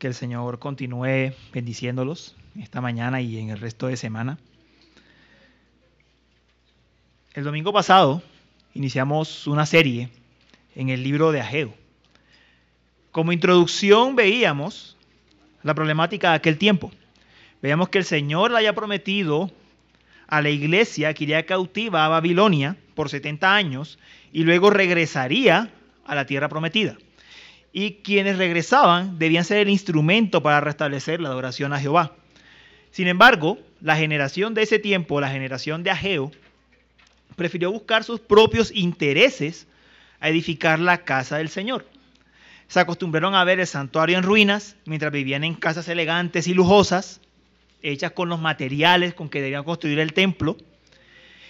Que el Señor continúe bendiciéndolos esta mañana y en el resto de semana. El domingo pasado iniciamos una serie en el libro de Ageo. Como introducción veíamos la problemática de aquel tiempo. Veíamos que el Señor le haya prometido a la iglesia que iría cautiva a Babilonia por 70 años y luego regresaría a la tierra prometida y quienes regresaban debían ser el instrumento para restablecer la adoración a Jehová. Sin embargo, la generación de ese tiempo, la generación de Ageo, prefirió buscar sus propios intereses a edificar la casa del Señor. Se acostumbraron a ver el santuario en ruinas mientras vivían en casas elegantes y lujosas, hechas con los materiales con que debían construir el templo.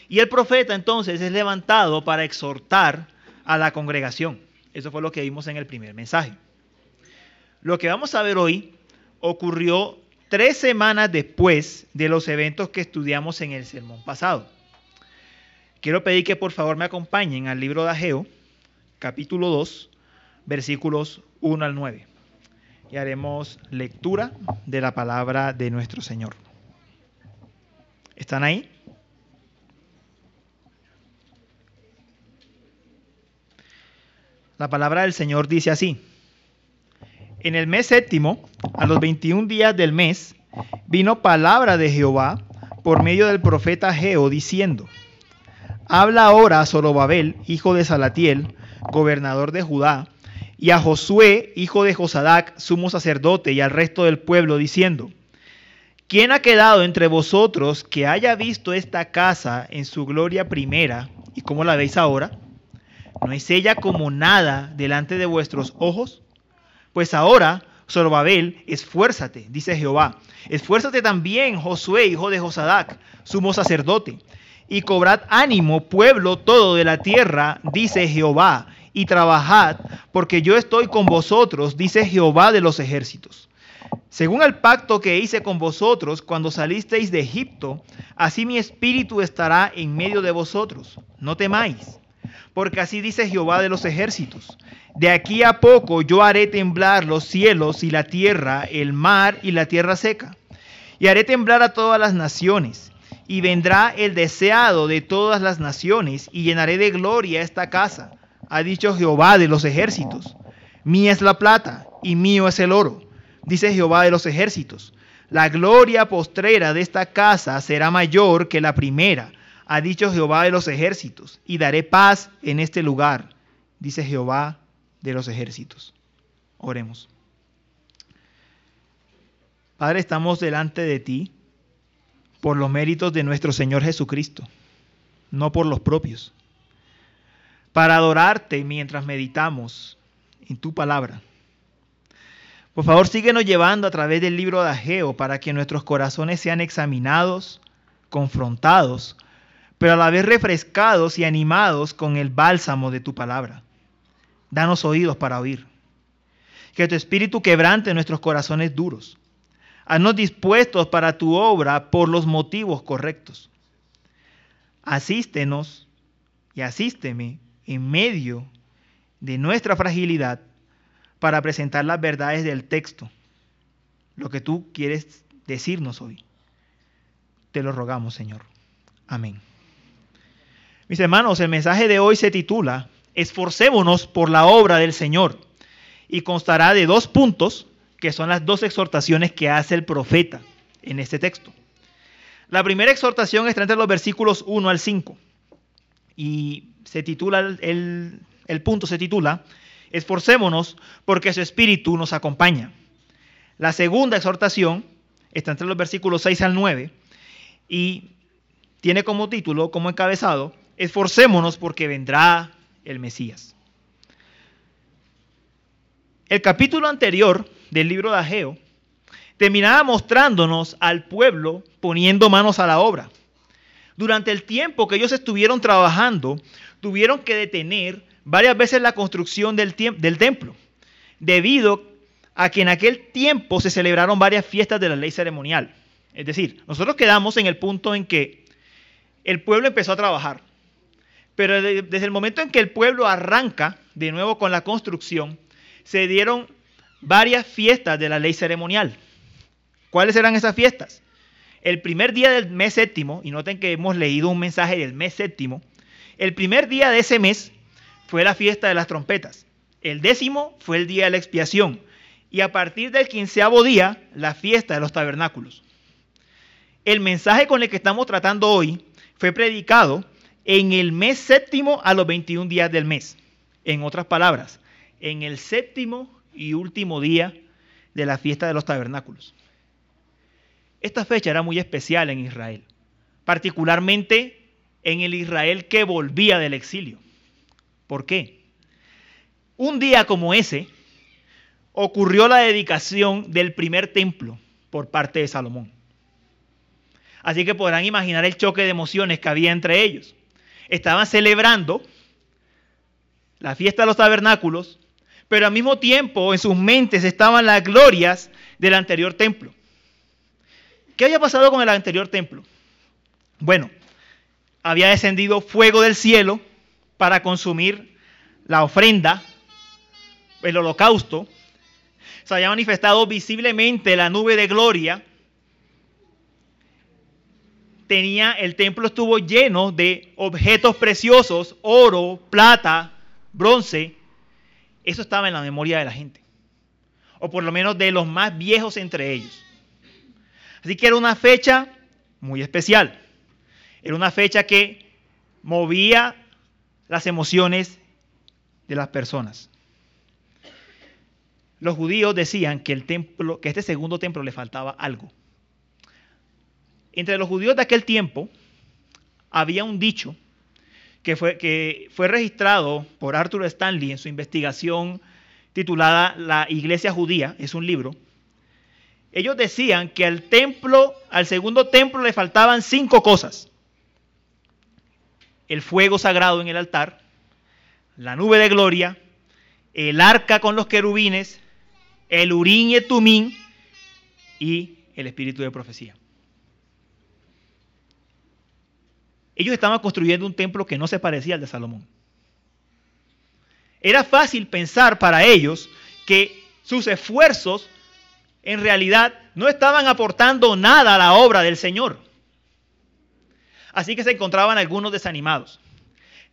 Y el profeta entonces es levantado para exhortar a la congregación. Eso fue lo que vimos en el primer mensaje. Lo que vamos a ver hoy ocurrió tres semanas después de los eventos que estudiamos en el sermón pasado. Quiero pedir que por favor me acompañen al libro de Ageo, capítulo 2, versículos 1 al 9. Y haremos lectura de la palabra de nuestro Señor. ¿Están ahí? La palabra del Señor dice así. En el mes séptimo, a los 21 días del mes, vino palabra de Jehová por medio del profeta Geo diciendo, Habla ahora a Zorobabel, hijo de Salatiel, gobernador de Judá, y a Josué, hijo de Josadac, sumo sacerdote, y al resto del pueblo, diciendo, ¿quién ha quedado entre vosotros que haya visto esta casa en su gloria primera, y cómo la veis ahora? ¿No es ella como nada delante de vuestros ojos? Pues ahora, Zorobabel, esfuérzate, dice Jehová. Esfuérzate también, Josué, hijo de Josadac, sumo sacerdote. Y cobrad ánimo, pueblo todo de la tierra, dice Jehová, y trabajad, porque yo estoy con vosotros, dice Jehová de los ejércitos. Según el pacto que hice con vosotros cuando salisteis de Egipto, así mi espíritu estará en medio de vosotros. No temáis porque así dice Jehová de los ejércitos. De aquí a poco yo haré temblar los cielos y la tierra, el mar y la tierra seca. Y haré temblar a todas las naciones. Y vendrá el deseado de todas las naciones, y llenaré de gloria esta casa, ha dicho Jehová de los ejércitos. Mía es la plata, y mío es el oro, dice Jehová de los ejércitos. La gloria postrera de esta casa será mayor que la primera ha dicho Jehová de los ejércitos, y daré paz en este lugar, dice Jehová de los ejércitos. Oremos. Padre, estamos delante de ti por los méritos de nuestro Señor Jesucristo, no por los propios, para adorarte mientras meditamos en tu palabra. Por favor, síguenos llevando a través del libro de Ageo para que nuestros corazones sean examinados, confrontados, pero a la vez refrescados y animados con el bálsamo de tu palabra. Danos oídos para oír. Que tu espíritu quebrante nuestros corazones duros. Haznos dispuestos para tu obra por los motivos correctos. Asístenos y asísteme en medio de nuestra fragilidad para presentar las verdades del texto, lo que tú quieres decirnos hoy. Te lo rogamos, Señor. Amén. Mis hermanos, el mensaje de hoy se titula Esforcémonos por la obra del Señor y constará de dos puntos que son las dos exhortaciones que hace el profeta en este texto. La primera exhortación está entre los versículos 1 al 5 y se titula, el, punto se titula Esforcémonos porque su espíritu nos acompaña. La segunda exhortación está entre los versículos 6 al 9 y tiene como título, como encabezado, esforcémonos porque vendrá el Mesías. El capítulo anterior del libro de Ageo terminaba mostrándonos al pueblo poniendo manos a la obra. Durante el tiempo que ellos estuvieron trabajando, tuvieron que detener varias veces la construcción del, del templo, debido a que en aquel tiempo se celebraron varias fiestas de la ley ceremonial. Es decir, nosotros quedamos en el punto en que el pueblo empezó a trabajar. Pero desde el momento en que el pueblo arranca de nuevo con la construcción, se dieron varias fiestas de la ley ceremonial. ¿Cuáles eran esas fiestas? El primer día del mes séptimo, y noten que hemos leído un mensaje del mes séptimo, el primer día de ese mes fue la fiesta de las trompetas. El décimo fue el día de la expiación. Y a partir del quinceavo día, la fiesta de los tabernáculos. El mensaje con el que estamos tratando hoy fue predicado en el mes séptimo a los 21 días del mes. En otras palabras, en el séptimo y último día de la fiesta de los tabernáculos. Esta fecha era muy especial en Israel, particularmente en el Israel que volvía del exilio. ¿Por qué? Un día como ese ocurrió la dedicación del primer templo por parte de Salomón. Así que podrán imaginar el choque de emociones que había entre ellos. Estaban celebrando la fiesta de los tabernáculos, pero al mismo tiempo en sus mentes estaban las glorias del anterior templo. ¿Qué había pasado con el anterior templo? Bueno, había descendido fuego del cielo para consumir la ofrenda, el holocausto. Se había manifestado visiblemente la nube de gloria. Tenía, el templo estuvo lleno de objetos preciosos, oro, plata, bronce. Eso estaba en la memoria de la gente. O por lo menos de los más viejos entre ellos. Así que era una fecha muy especial. Era una fecha que movía las emociones de las personas. Los judíos decían que el templo, que este segundo templo le faltaba algo. Entre los judíos de aquel tiempo había un dicho que fue, que fue registrado por Arthur Stanley en su investigación titulada La Iglesia Judía, es un libro. Ellos decían que al templo, al segundo templo le faltaban cinco cosas el fuego sagrado en el altar, la nube de gloria, el arca con los querubines, el urín y el tumín y el espíritu de profecía. Ellos estaban construyendo un templo que no se parecía al de Salomón. Era fácil pensar para ellos que sus esfuerzos en realidad no estaban aportando nada a la obra del Señor. Así que se encontraban algunos desanimados.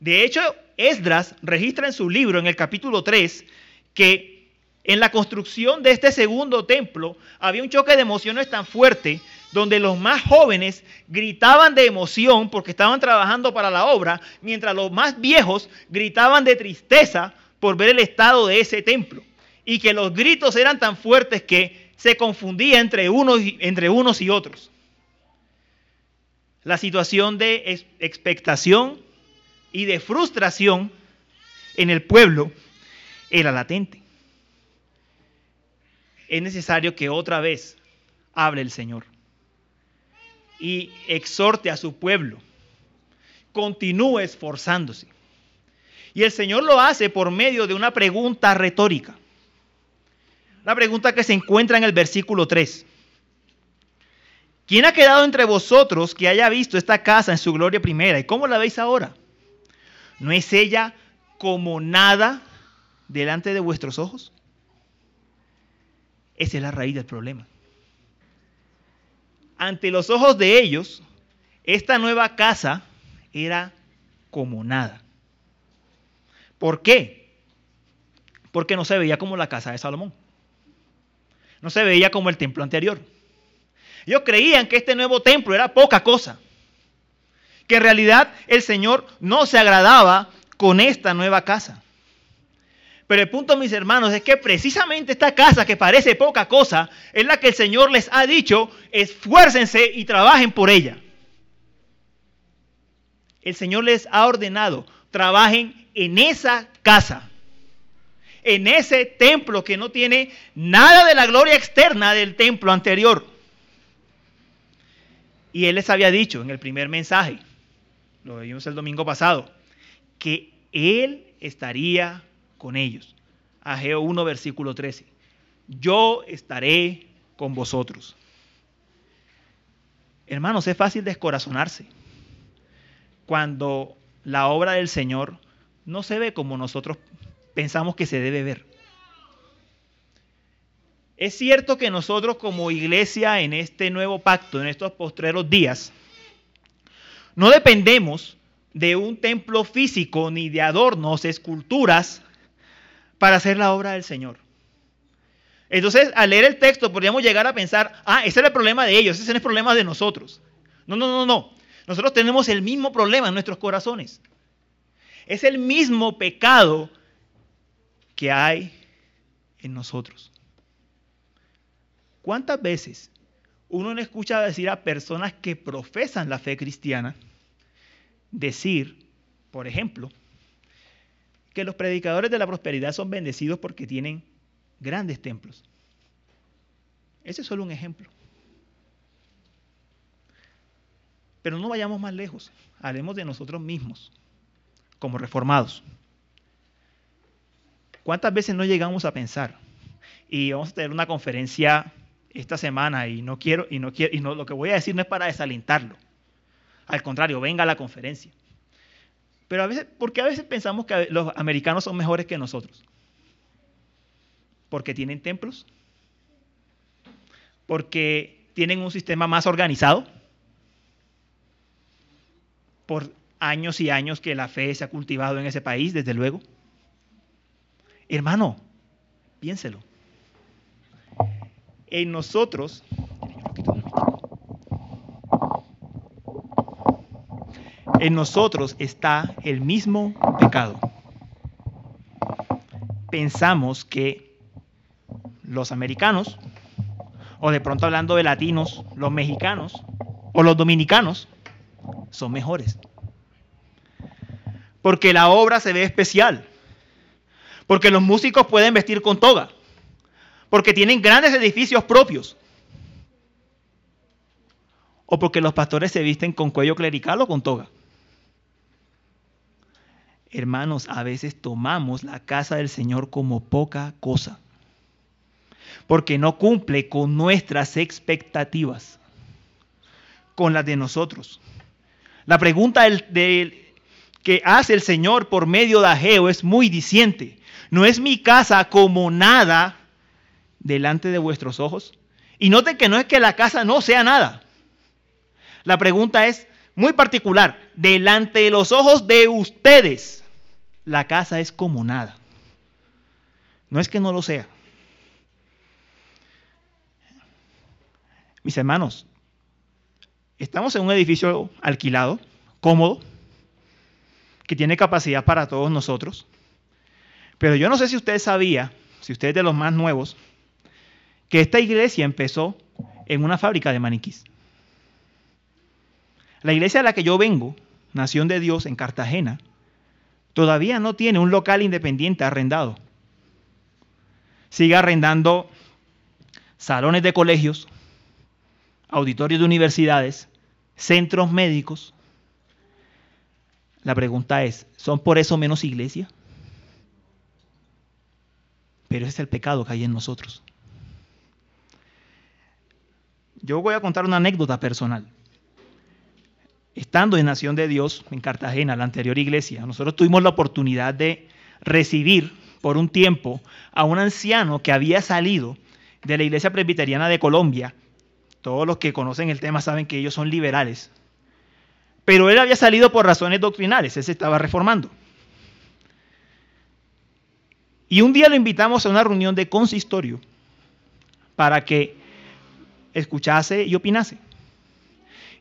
De hecho, Esdras registra en su libro, en el capítulo 3, que en la construcción de este segundo templo había un choque de emociones tan fuerte donde los más jóvenes gritaban de emoción porque estaban trabajando para la obra, mientras los más viejos gritaban de tristeza por ver el estado de ese templo. Y que los gritos eran tan fuertes que se confundía entre unos, entre unos y otros la situación de expectación y de frustración en el pueblo era latente. Es necesario que otra vez hable el Señor y exhorte a su pueblo. Continúe esforzándose. Y el Señor lo hace por medio de una pregunta retórica. La pregunta que se encuentra en el versículo 3. ¿Quién ha quedado entre vosotros que haya visto esta casa en su gloria primera? ¿Y cómo la veis ahora? ¿No es ella como nada delante de vuestros ojos? Esa es la raíz del problema. Ante los ojos de ellos, esta nueva casa era como nada. ¿Por qué? Porque no se veía como la casa de Salomón. No se veía como el templo anterior. Ellos creían que este nuevo templo era poca cosa. Que en realidad el Señor no se agradaba con esta nueva casa. Pero el punto, mis hermanos, es que precisamente esta casa que parece poca cosa es la que el Señor les ha dicho, esfuércense y trabajen por ella. El Señor les ha ordenado, trabajen en esa casa, en ese templo que no tiene nada de la gloria externa del templo anterior. Y él les había dicho en el primer mensaje, lo vimos el domingo pasado, que él estaría con ellos. Ageo 1, versículo 13. Yo estaré con vosotros. Hermanos, es fácil descorazonarse cuando la obra del Señor no se ve como nosotros pensamos que se debe ver. Es cierto que nosotros como iglesia en este nuevo pacto, en estos postreros días, no dependemos de un templo físico ni de adornos, esculturas, para hacer la obra del Señor. Entonces, al leer el texto, podríamos llegar a pensar, ah, ese era el problema de ellos, ese es el problema de nosotros. No, no, no, no. Nosotros tenemos el mismo problema en nuestros corazones. Es el mismo pecado que hay en nosotros. ¿Cuántas veces uno no escucha decir a personas que profesan la fe cristiana decir, por ejemplo, que los predicadores de la prosperidad son bendecidos porque tienen grandes templos? Ese es solo un ejemplo. Pero no vayamos más lejos, hablemos de nosotros mismos, como reformados. ¿Cuántas veces no llegamos a pensar? Y vamos a tener una conferencia esta semana y no quiero, y no quiero, y no, lo que voy a decir no es para desalentarlo. Al contrario, venga a la conferencia. Pero a veces, ¿por qué a veces pensamos que los americanos son mejores que nosotros? Porque tienen templos, porque tienen un sistema más organizado, por años y años que la fe se ha cultivado en ese país, desde luego. Hermano, piénselo en nosotros, en nosotros está el mismo pecado. Pensamos que los americanos, o de pronto hablando de latinos, los mexicanos o los dominicanos, son mejores. Porque la obra se ve especial. Porque los músicos pueden vestir con toga porque tienen grandes edificios propios. O porque los pastores se visten con cuello clerical o con toga. Hermanos, a veces tomamos la casa del Señor como poca cosa. Porque no cumple con nuestras expectativas, con las de nosotros. La pregunta que hace el Señor por medio de Ageo es muy diciente. No es mi casa como nada delante de vuestros ojos? Y noten que no es que la casa no sea nada. La pregunta es muy particular. Delante de los ojos de ustedes, la casa es como nada. No es que no lo sea. Mis hermanos, estamos en un edificio alquilado, cómodo, que tiene capacidad para todos nosotros. Pero yo no sé si usted sabía, si usted es de los más nuevos, que esta iglesia empezó en una fábrica de maniquís. La iglesia a la que yo vengo, Nación de Dios en Cartagena, todavía no tiene un local independiente arrendado. Sigue arrendando salones de colegios, auditorios de universidades, centros médicos. La pregunta es, ¿son por eso menos iglesia? Pero ese es el pecado que hay en nosotros. Yo voy a contar una anécdota personal. Estando en Nación de Dios, en Cartagena, la anterior iglesia, nosotros tuvimos la oportunidad de recibir por un tiempo a un anciano que había salido de la Iglesia Presbiteriana de Colombia. Todos los que conocen el tema saben que ellos son liberales. Pero él había salido por razones doctrinales, él se estaba reformando. Y un día lo invitamos a una reunión de consistorio para que escuchase y opinase.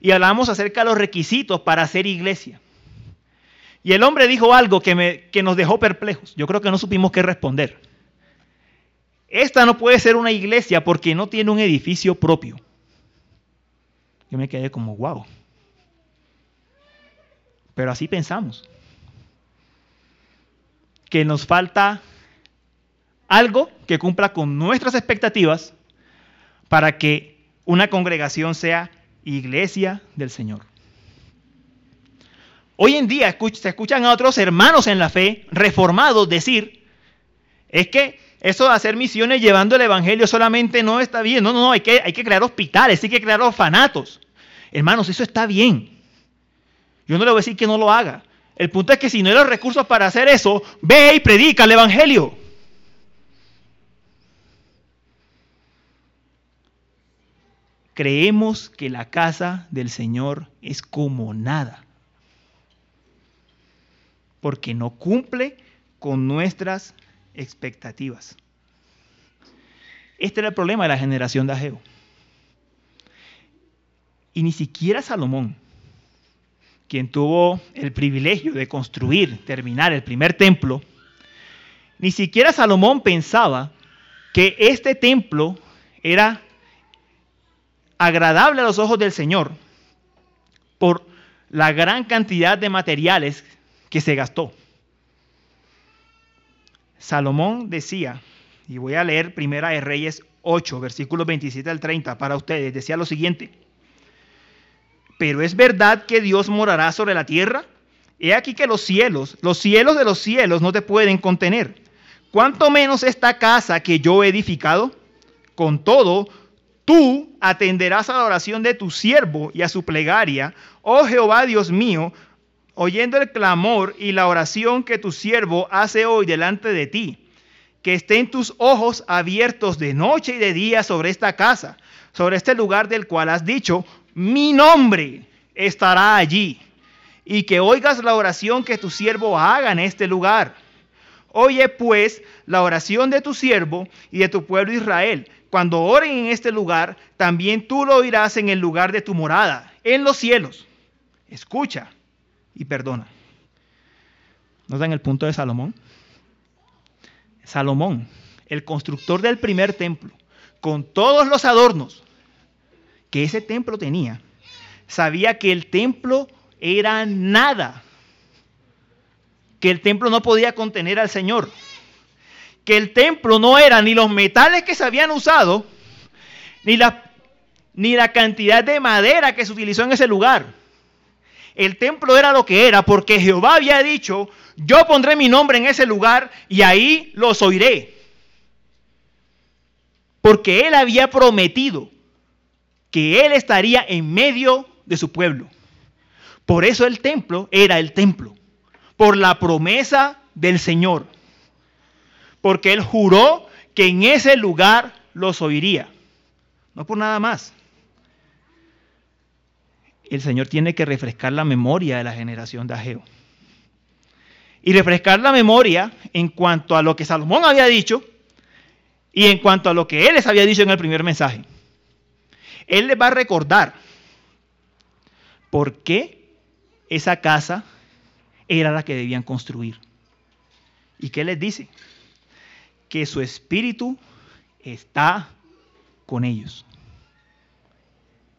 Y hablamos acerca de los requisitos para hacer iglesia. Y el hombre dijo algo que, me, que nos dejó perplejos. Yo creo que no supimos qué responder. Esta no puede ser una iglesia porque no tiene un edificio propio. Yo me quedé como, wow. Pero así pensamos. Que nos falta algo que cumpla con nuestras expectativas para que una congregación sea iglesia del Señor. Hoy en día se escuchan a otros hermanos en la fe, reformados, decir, es que eso de hacer misiones llevando el Evangelio solamente no está bien. No, no, no, hay que, hay que crear hospitales, hay que crear orfanatos. Hermanos, eso está bien. Yo no le voy a decir que no lo haga. El punto es que si no hay los recursos para hacer eso, ve y predica el Evangelio. Creemos que la casa del Señor es como nada, porque no cumple con nuestras expectativas. Este era el problema de la generación de Ageo. Y ni siquiera Salomón, quien tuvo el privilegio de construir, terminar el primer templo, ni siquiera Salomón pensaba que este templo era agradable a los ojos del Señor por la gran cantidad de materiales que se gastó. Salomón decía, y voy a leer Primera de Reyes 8, versículos 27 al 30 para ustedes, decía lo siguiente, pero es verdad que Dios morará sobre la tierra. He aquí que los cielos, los cielos de los cielos no te pueden contener. ¿Cuánto menos esta casa que yo he edificado? Con todo, tú atenderás a la oración de tu siervo y a su plegaria, oh Jehová Dios mío, oyendo el clamor y la oración que tu siervo hace hoy delante de ti. Que estén tus ojos abiertos de noche y de día sobre esta casa, sobre este lugar del cual has dicho, mi nombre estará allí. Y que oigas la oración que tu siervo haga en este lugar. Oye pues la oración de tu siervo y de tu pueblo Israel. Cuando oren en este lugar, también tú lo oirás en el lugar de tu morada, en los cielos. Escucha y perdona. ¿Nos dan el punto de Salomón? Salomón, el constructor del primer templo, con todos los adornos, que ese templo tenía, sabía que el templo era nada, que el templo no podía contener al Señor, que el templo no era ni los metales que se habían usado, ni la, ni la cantidad de madera que se utilizó en ese lugar. El templo era lo que era porque Jehová había dicho, yo pondré mi nombre en ese lugar y ahí los oiré. Porque él había prometido que Él estaría en medio de su pueblo. Por eso el templo era el templo, por la promesa del Señor. Porque Él juró que en ese lugar los oiría. No por nada más. El Señor tiene que refrescar la memoria de la generación de Ageo. Y refrescar la memoria en cuanto a lo que Salomón había dicho y en cuanto a lo que Él les había dicho en el primer mensaje. Él les va a recordar por qué esa casa era la que debían construir. ¿Y qué les dice? Que su espíritu está con ellos.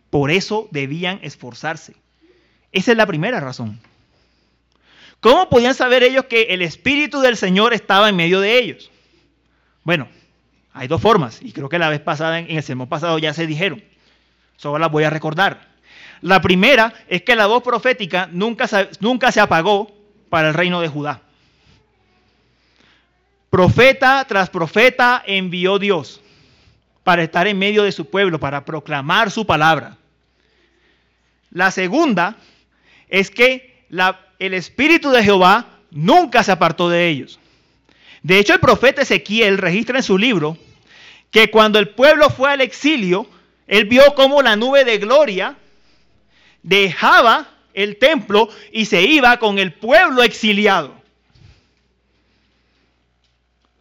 Por eso debían esforzarse. Esa es la primera razón. ¿Cómo podían saber ellos que el Espíritu del Señor estaba en medio de ellos? Bueno, hay dos formas, y creo que la vez pasada, en el sermón pasado ya se dijeron. Solo las voy a recordar. La primera es que la voz profética nunca se, nunca se apagó para el reino de Judá. Profeta tras profeta envió Dios para estar en medio de su pueblo, para proclamar su palabra. La segunda es que el Espíritu de Jehová nunca se apartó de ellos. De hecho, el profeta Ezequiel registra en su libro que cuando el pueblo fue al exilio, él vio cómo la nube de gloria dejaba el templo y se iba con el pueblo exiliado.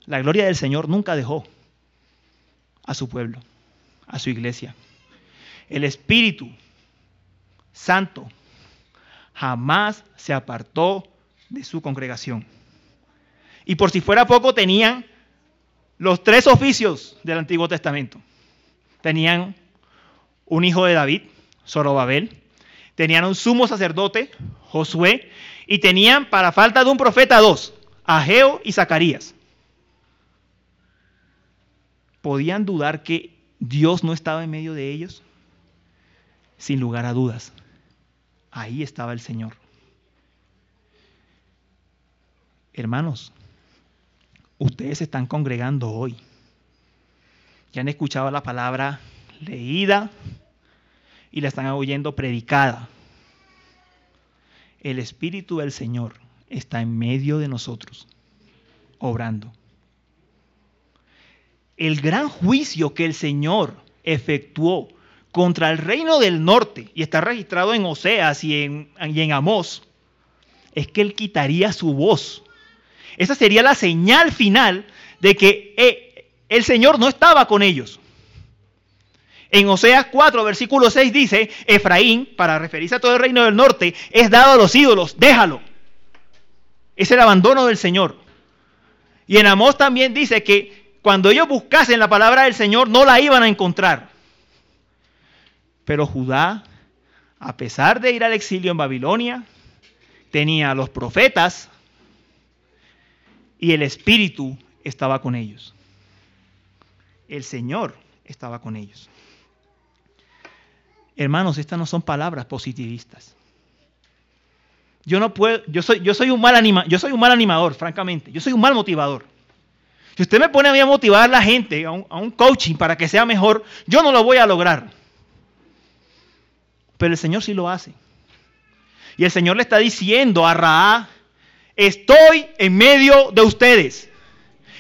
La gloria del Señor nunca dejó a su pueblo, a su iglesia. El Espíritu Santo jamás se apartó de su congregación. Y por si fuera poco, tenían los tres oficios del Antiguo Testamento. Tenían un hijo de David, Zorobabel. Tenían un sumo sacerdote, Josué. Y tenían, para falta de un profeta, dos, Ageo y Zacarías. ¿Podían dudar que Dios no estaba en medio de ellos? Sin lugar a dudas. Ahí estaba el Señor. Hermanos, ustedes están congregando hoy. Ya han escuchado la palabra leída y la están oyendo predicada. El Espíritu del Señor está en medio de nosotros, obrando. El gran juicio que el Señor efectuó contra el reino del norte, y está registrado en Oseas y en, y en Amós, es que él quitaría su voz. Esa sería la señal final de que eh, el Señor no estaba con ellos. En Oseas 4, versículo 6 dice, Efraín, para referirse a todo el reino del norte, es dado a los ídolos, déjalo. Es el abandono del Señor. Y en Amós también dice que cuando ellos buscasen la palabra del Señor no la iban a encontrar. Pero Judá, a pesar de ir al exilio en Babilonia, tenía a los profetas y el Espíritu estaba con ellos. El Señor estaba con ellos. Hermanos, estas no son palabras positivistas. Yo no puedo, yo soy, yo soy un mal anima, yo soy un mal animador, francamente. Yo soy un mal motivador. Si usted me pone a, mí a motivar a la gente, a un, coaching para que sea mejor, yo no lo voy a lograr. Pero el Señor sí lo hace. Y el Señor le está diciendo a Raá, estoy en medio de ustedes.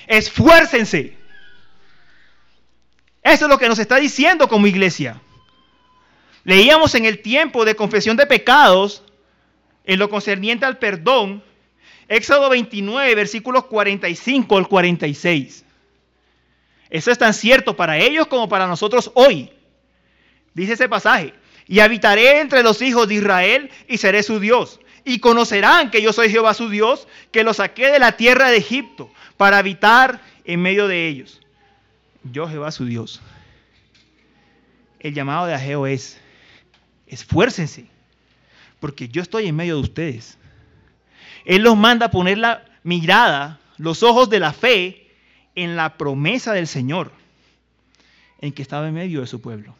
Esfuércense. Eso es lo que nos está diciendo como iglesia. Leíamos en el tiempo de confesión de pecados, en lo concerniente al perdón, Éxodo 29, versículos 45 al 46. Eso es tan cierto para ellos como para nosotros hoy. Dice ese pasaje, y habitaré entre los hijos de Israel y seré su Dios. Y conocerán que yo soy Jehová su Dios, que los saqué de la tierra de Egipto para habitar en medio de ellos. Yo Jehová su Dios. El llamado de Ageo es, esfuércense, porque yo estoy en medio de ustedes. Él los manda a poner la mirada, los ojos de la fe en la promesa del Señor, en que estaba en medio de su pueblo.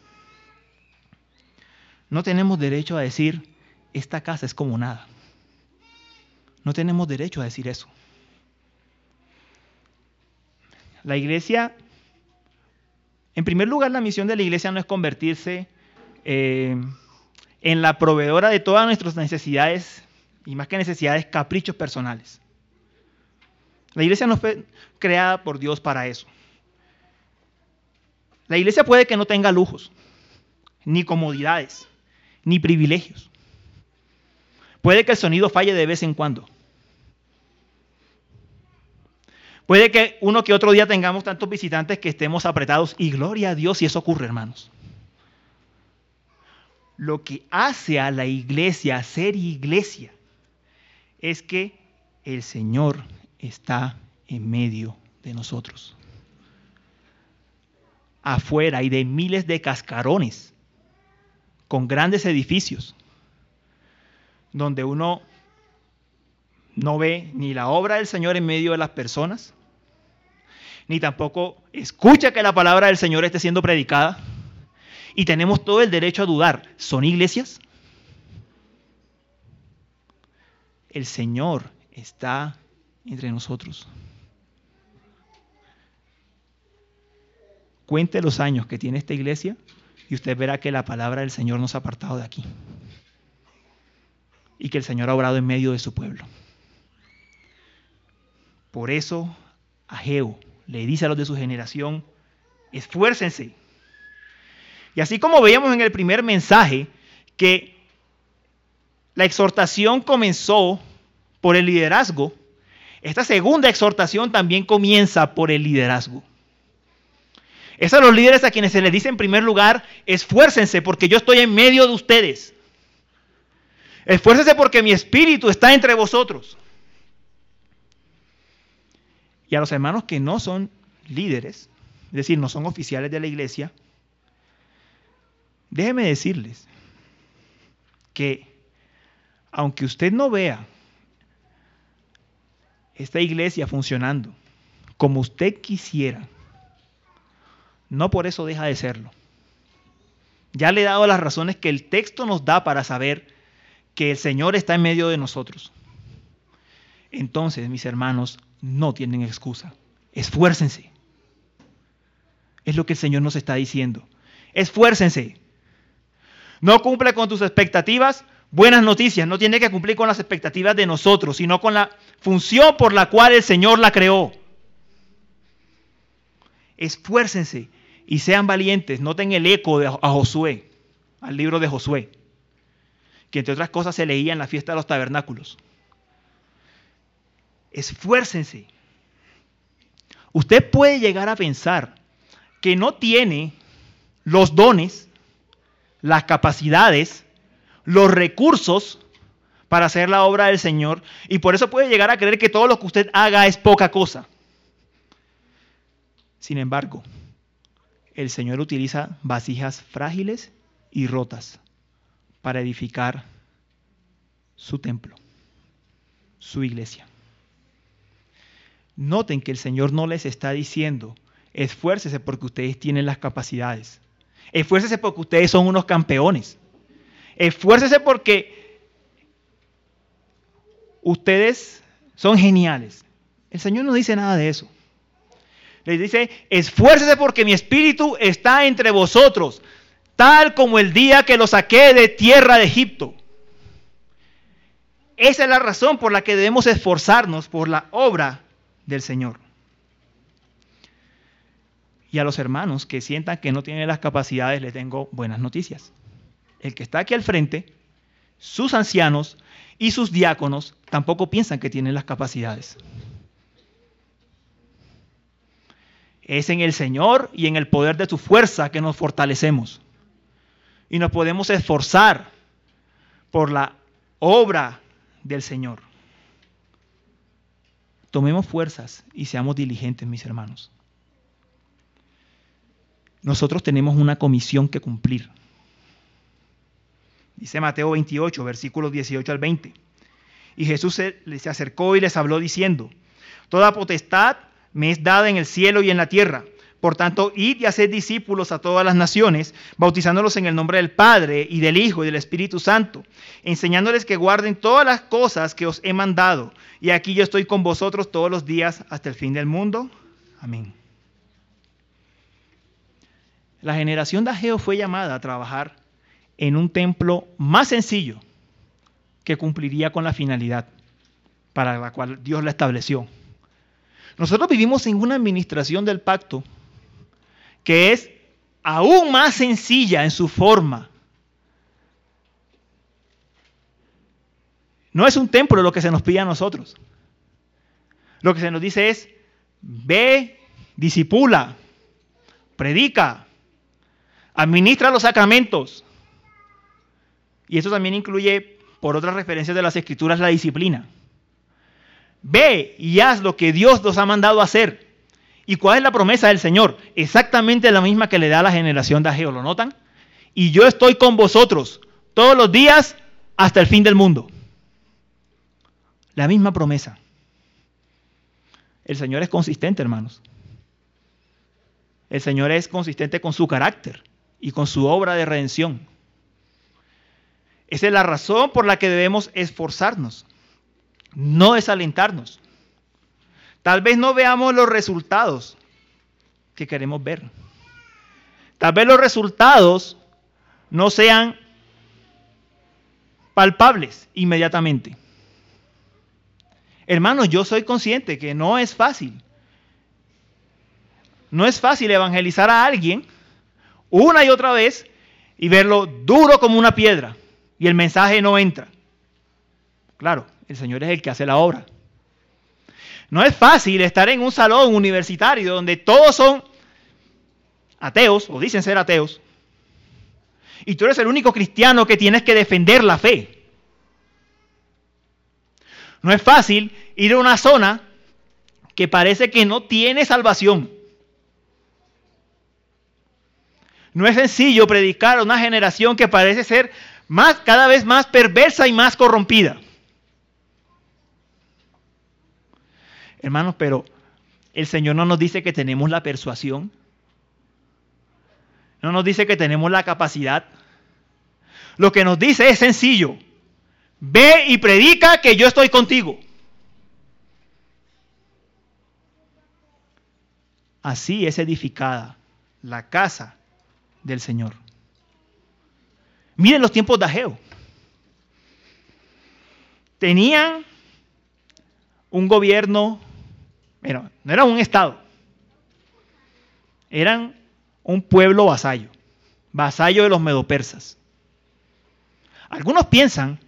No tenemos derecho a decir, esta casa es como nada. No tenemos derecho a decir eso. La iglesia, en primer lugar, la misión de la iglesia no es convertirse eh, en la proveedora de todas nuestras necesidades, y más que necesidades, caprichos personales. La iglesia no fue creada por Dios para eso. La iglesia puede que no tenga lujos, ni comodidades, ni privilegios. Puede que el sonido falle de vez en cuando. Puede que uno que otro día tengamos tantos visitantes que estemos apretados y gloria a Dios si eso ocurre, hermanos lo que hace a la iglesia ser iglesia es que el Señor está en medio de nosotros. Afuera hay de miles de cascarones con grandes edificios donde uno no ve ni la obra del Señor en medio de las personas, ni tampoco escucha que la palabra del Señor esté siendo predicada y tenemos todo el derecho a dudar. ¿Son iglesias? El Señor está entre nosotros. Cuente los años que tiene esta iglesia y usted verá que la palabra del Señor nos ha apartado de aquí. Y que el Señor ha obrado en medio de su pueblo. Por eso, Ageo le dice a los de su generación, esfuércense y así como veíamos en el primer mensaje que la exhortación comenzó por el liderazgo, esta segunda exhortación también comienza por el liderazgo. Es a los líderes a quienes se les dice en primer lugar, esfuércense porque yo estoy en medio de ustedes. Esfuércense porque mi espíritu está entre vosotros. Y a los hermanos que no son líderes, es decir, no son oficiales de la iglesia, Déjeme decirles que aunque usted no vea esta iglesia funcionando como usted quisiera, no por eso deja de serlo. Ya le he dado las razones que el texto nos da para saber que el Señor está en medio de nosotros. Entonces, mis hermanos, no tienen excusa. Esfuércense. Es lo que el Señor nos está diciendo. Esfuércense no cumple con tus expectativas, buenas noticias, no tiene que cumplir con las expectativas de nosotros, sino con la función por la cual el Señor la creó. Esfuércense y sean valientes. Noten el eco de, a Josué, al libro de Josué, que entre otras cosas se leía en la fiesta de los tabernáculos. Esfuércense. Usted puede llegar a pensar que no tiene los dones, las capacidades, los recursos para hacer la obra del Señor y por eso puede llegar a creer que todo lo que usted haga es poca cosa. Sin embargo, el Señor utiliza vasijas frágiles y rotas para edificar su templo, su iglesia. Noten que el Señor no les está diciendo, esfuércese porque ustedes tienen las capacidades. Esfuércese porque ustedes son unos campeones. Esfuércese porque ustedes son geniales. El Señor no dice nada de eso. Les dice, esfuércese porque mi espíritu está entre vosotros, tal como el día que lo saqué de tierra de Egipto. Esa es la razón por la que debemos esforzarnos por la obra del Señor. Y a los hermanos que sientan que no tienen las capacidades, les tengo buenas noticias. El que está aquí al frente, sus ancianos y sus diáconos tampoco piensan que tienen las capacidades. Es en el Señor y en el poder de su fuerza que nos fortalecemos. Y nos podemos esforzar por la obra del Señor. Tomemos fuerzas y seamos diligentes, mis hermanos. Nosotros tenemos una comisión que cumplir. Dice Mateo 28, versículos 18 al 20. Y Jesús se, se acercó y les habló diciendo, Toda potestad me es dada en el cielo y en la tierra. Por tanto, id y haced discípulos a todas las naciones, bautizándolos en el nombre del Padre y del Hijo y del Espíritu Santo, enseñándoles que guarden todas las cosas que os he mandado. Y aquí yo estoy con vosotros todos los días hasta el fin del mundo. Amén. La generación de Ageo fue llamada a trabajar en un templo más sencillo que cumpliría con la finalidad para la cual Dios la estableció. Nosotros vivimos en una administración del pacto que es aún más sencilla en su forma. No es un templo lo que se nos pide a nosotros. Lo que se nos dice es, ve, disipula, predica, administra los sacramentos. Y eso también incluye, por otras referencias de las escrituras, la disciplina. Ve y haz lo que Dios nos ha mandado hacer. ¿Y cuál es la promesa del Señor? Exactamente la misma que le da a la generación de Ageo, ¿lo notan? Y yo estoy con vosotros todos los días hasta el fin del mundo. La misma promesa. El Señor es consistente, hermanos. El Señor es consistente con su carácter y con su obra de redención. Esa es la razón por la que debemos esforzarnos no desalentarnos. Tal vez no veamos los resultados que queremos ver. Tal vez los resultados no sean palpables inmediatamente. Hermanos, yo soy consciente que no es fácil. No es fácil evangelizar a alguien una y otra vez y verlo duro como una piedra y el mensaje no entra. Claro, el Señor es el que hace la obra. No es fácil estar en un salón universitario donde todos son ateos o dicen ser ateos. Y tú eres el único cristiano que tienes que defender la fe. No es fácil ir a una zona que parece que no tiene salvación. No es sencillo predicar a una generación que parece ser más, cada vez más perversa y más corrompida. Hermanos, pero el Señor no nos dice que tenemos la persuasión. No nos dice que tenemos la capacidad. Lo que nos dice es sencillo. Ve y predica que yo estoy contigo. Así es edificada la casa del Señor. Miren los tiempos de Ageo. Tenían un gobierno no era un Estado. Eran un pueblo vasallo, vasallo de los medopersas. Algunos piensan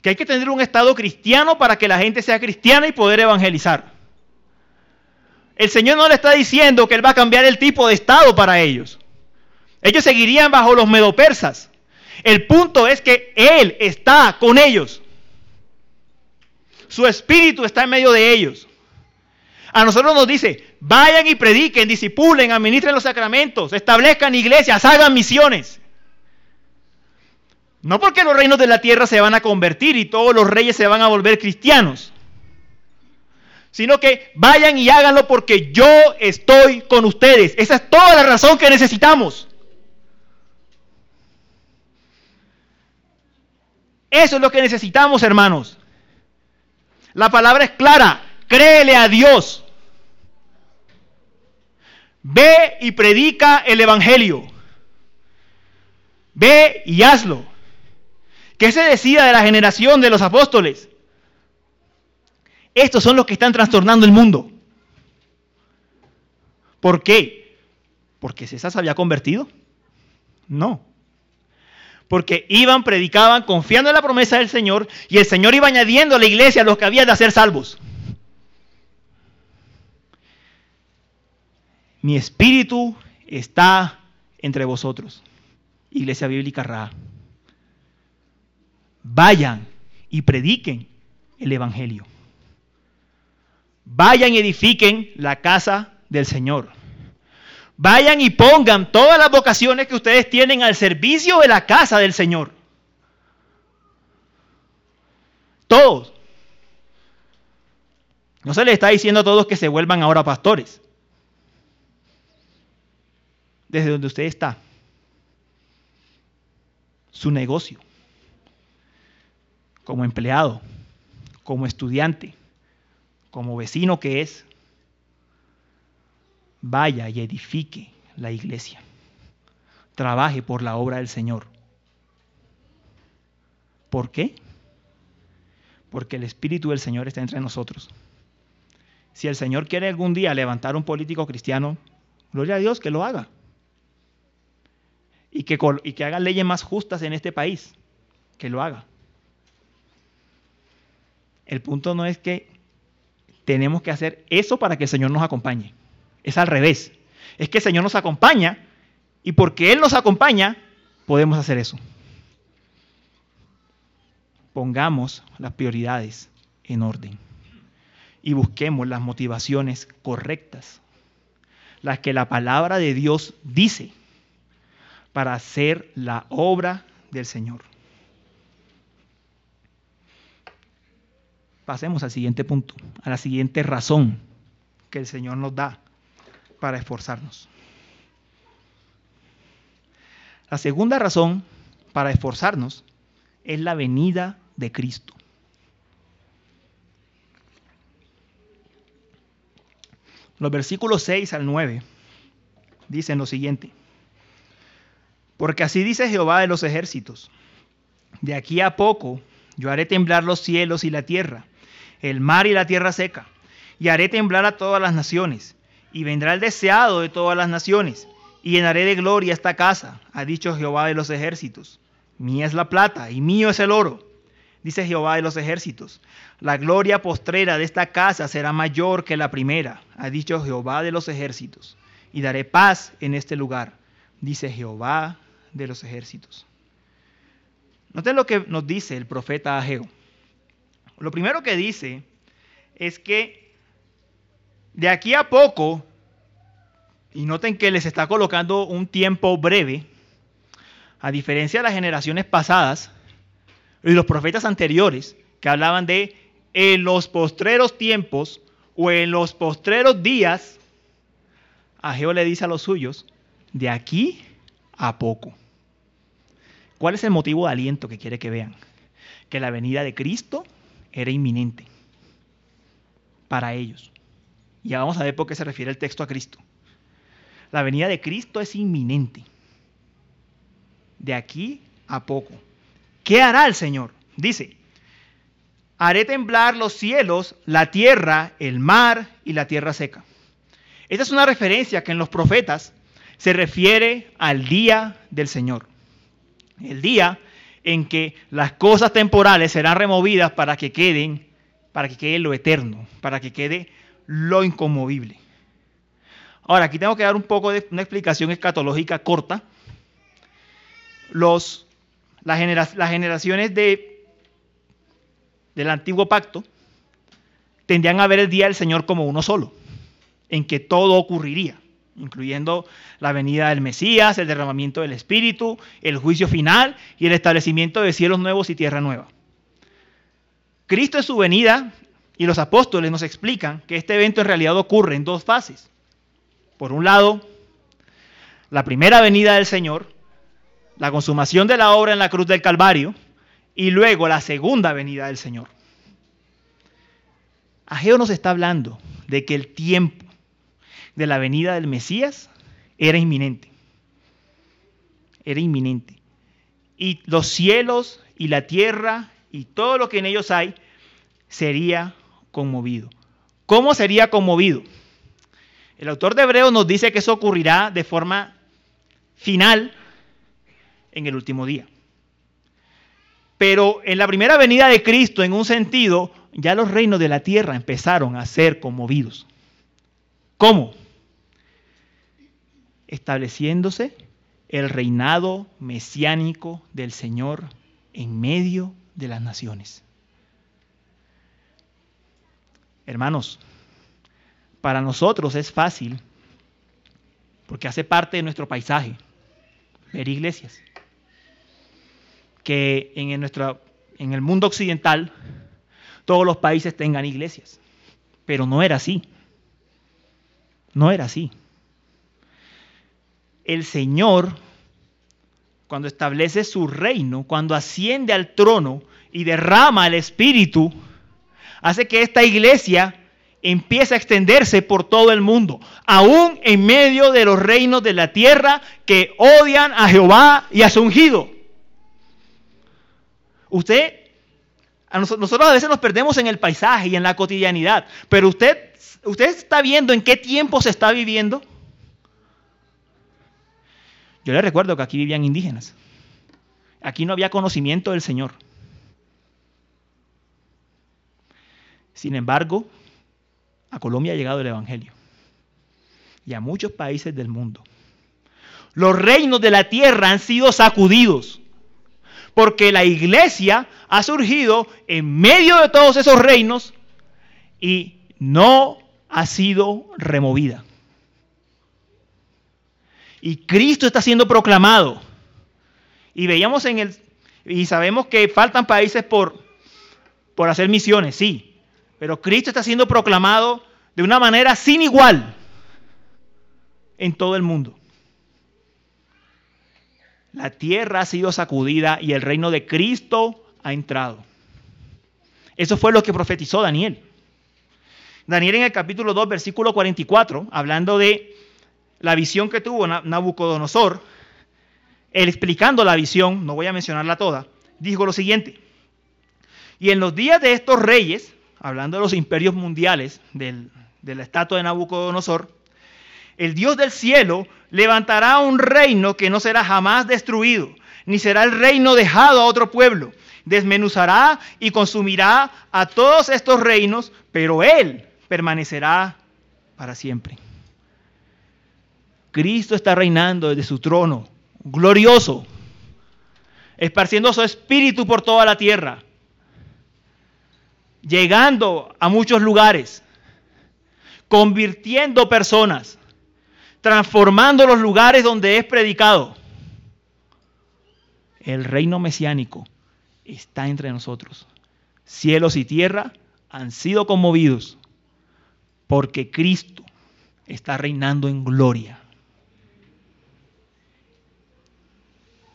que hay que tener un Estado cristiano para que la gente sea cristiana y poder evangelizar. El Señor no le está diciendo que Él va a cambiar el tipo de Estado para ellos. Ellos seguirían bajo los medopersas. El punto es que Él está con ellos. Su espíritu está en medio de ellos. A nosotros nos dice, vayan y prediquen, disipulen, administren los sacramentos, establezcan iglesias, hagan misiones. No porque los reinos de la tierra se van a convertir y todos los reyes se van a volver cristianos, sino que vayan y háganlo porque yo estoy con ustedes. Esa es toda la razón que necesitamos. Eso es lo que necesitamos, hermanos. La palabra es clara. Créele a Dios. Ve y predica el Evangelio. Ve y hazlo. ¿Qué se decida de la generación de los apóstoles? Estos son los que están trastornando el mundo. ¿Por qué? ¿Porque César se había convertido? No porque iban, predicaban, confiando en la promesa del Señor, y el Señor iba añadiendo a la iglesia los que había de hacer salvos. Mi espíritu está entre vosotros. Iglesia Bíblica Ra. Vayan y prediquen el Evangelio. Vayan y edifiquen la casa del Señor. Vayan y pongan todas las vocaciones que ustedes tienen al servicio de la casa del Señor. Todos. No se les está diciendo a todos que se vuelvan ahora pastores. Desde donde usted está. Su negocio. Como empleado. Como estudiante. Como vecino que es vaya y edifique la iglesia. Trabaje por la obra del Señor. ¿Por qué? Porque el Espíritu del Señor está entre nosotros. Si el Señor quiere algún día levantar un político cristiano, gloria a Dios que lo haga. Y que, y que haga leyes más justas en este país, que lo haga. El punto no es que tenemos que hacer eso para que el Señor nos acompañe. Es al revés. Es que el Señor nos acompaña y porque Él nos acompaña, podemos hacer eso. Pongamos las prioridades en orden y busquemos las motivaciones correctas, las que la palabra de Dios dice para hacer la obra del Señor. Pasemos al siguiente punto, a la siguiente razón que el Señor nos da para esforzarnos. La segunda razón para esforzarnos es la venida de Cristo. Los versículos 6 al 9 dicen lo siguiente. Porque así dice Jehová de los ejércitos. De aquí a poco yo haré temblar los cielos y la tierra, el mar y la tierra seca, y haré temblar a todas las naciones, y vendrá el deseado de todas las naciones, y llenaré de gloria esta casa, ha dicho Jehová de los ejércitos. Mía es la plata y mío es el oro, dice Jehová de los ejércitos. La gloria postrera de esta casa será mayor que la primera, ha dicho Jehová de los ejércitos. Y daré paz en este lugar, dice Jehová de los ejércitos. Noten lo que nos dice el profeta Ageo. Lo primero que dice es que de aquí a poco, y noten que les está colocando un tiempo breve, a diferencia de las generaciones pasadas y los profetas anteriores que hablaban de en los postreros tiempos o en los postreros días, Ageo le dice a los suyos, de aquí a poco. ¿Cuál es el motivo de aliento que quiere que vean? Que la venida de Cristo era inminente para ellos. Ya vamos a ver por qué se refiere el texto a Cristo. La venida de Cristo es inminente. De aquí a poco. ¿Qué hará el Señor? Dice, haré temblar los cielos, la tierra, el mar y la tierra seca. Esta es una referencia que en los profetas se refiere al día del Señor. El día en que las cosas temporales serán removidas para que queden, para que quede lo eterno, para que quede lo inconmovible. Ahora, aquí tengo que dar un poco de una explicación escatológica corta. Los, las, generaciones de, del antiguo pacto tendrían a ver el día del Señor como uno solo, en que todo ocurriría incluyendo la venida del Mesías, el derramamiento del Espíritu, el juicio final y el establecimiento de cielos nuevos y tierra nueva. Cristo en su venida y los apóstoles nos explican que este evento en realidad ocurre en dos fases. Por un lado, la primera venida del Señor, la consumación de la obra en la cruz del Calvario, y luego la segunda venida del Señor. Ageo nos está hablando de que el tiempo de la venida del Mesías era inminente. Era inminente. Y los cielos y la tierra y todo lo que en ellos hay sería conmovido. ¿Cómo sería conmovido? El autor de Hebreos nos dice que eso ocurrirá de forma final en el último día. Pero en la primera venida de Cristo, en un sentido, ya los reinos de la tierra empezaron a ser conmovidos. ¿Cómo? estableciéndose el reinado mesiánico del Señor en medio de las naciones. Hermanos, para nosotros es fácil, porque hace parte de nuestro paisaje, ver iglesias. Que en, el mundo occidental todos los países tengan iglesias. Pero no era así. No era así el Señor, cuando establece su reino, cuando asciende al trono y derrama el Espíritu, hace que esta iglesia empiece a extenderse por todo el mundo, aún en medio de los reinos de la tierra que odian a Jehová y a su ungido. Usted, a nosotros a veces nos perdemos en el paisaje y en la cotidianidad, pero usted, usted está viendo en qué tiempo se está viviendo. Yo les recuerdo que aquí vivían indígenas. Aquí no había conocimiento del Señor. Sin embargo, a Colombia ha llegado el Evangelio. Y a muchos países del mundo. Los reinos de la tierra han sido sacudidos. Porque la iglesia ha surgido en medio de todos esos reinos y no ha sido removida y Cristo está siendo proclamado. Y veíamos en el, y sabemos que faltan países por, por hacer misiones, sí, pero Cristo está siendo proclamado de una manera sin igual en todo el mundo. La tierra ha sido sacudida y el reino de Cristo ha entrado. Eso fue lo que profetizó Daniel. Daniel en el capítulo 2, versículo 44, hablando de la visión que tuvo Nabucodonosor, él explicando la visión, no voy a mencionarla toda, dijo lo siguiente, y en los días de estos reyes, hablando de los imperios mundiales del, de la estatua de Nabucodonosor, el Dios del cielo levantará un reino que no será jamás destruido, ni será el reino dejado a otro pueblo. Desmenuzará y consumirá a todos estos reinos, pero Él permanecerá para siempre. Cristo está reinando desde su trono, glorioso, esparciendo su espíritu por toda la tierra, llegando a muchos lugares, convirtiendo personas, transformando los lugares donde es predicado. El reino mesiánico está entre nosotros. Cielos y tierra han sido conmovidos porque Cristo está reinando en gloria.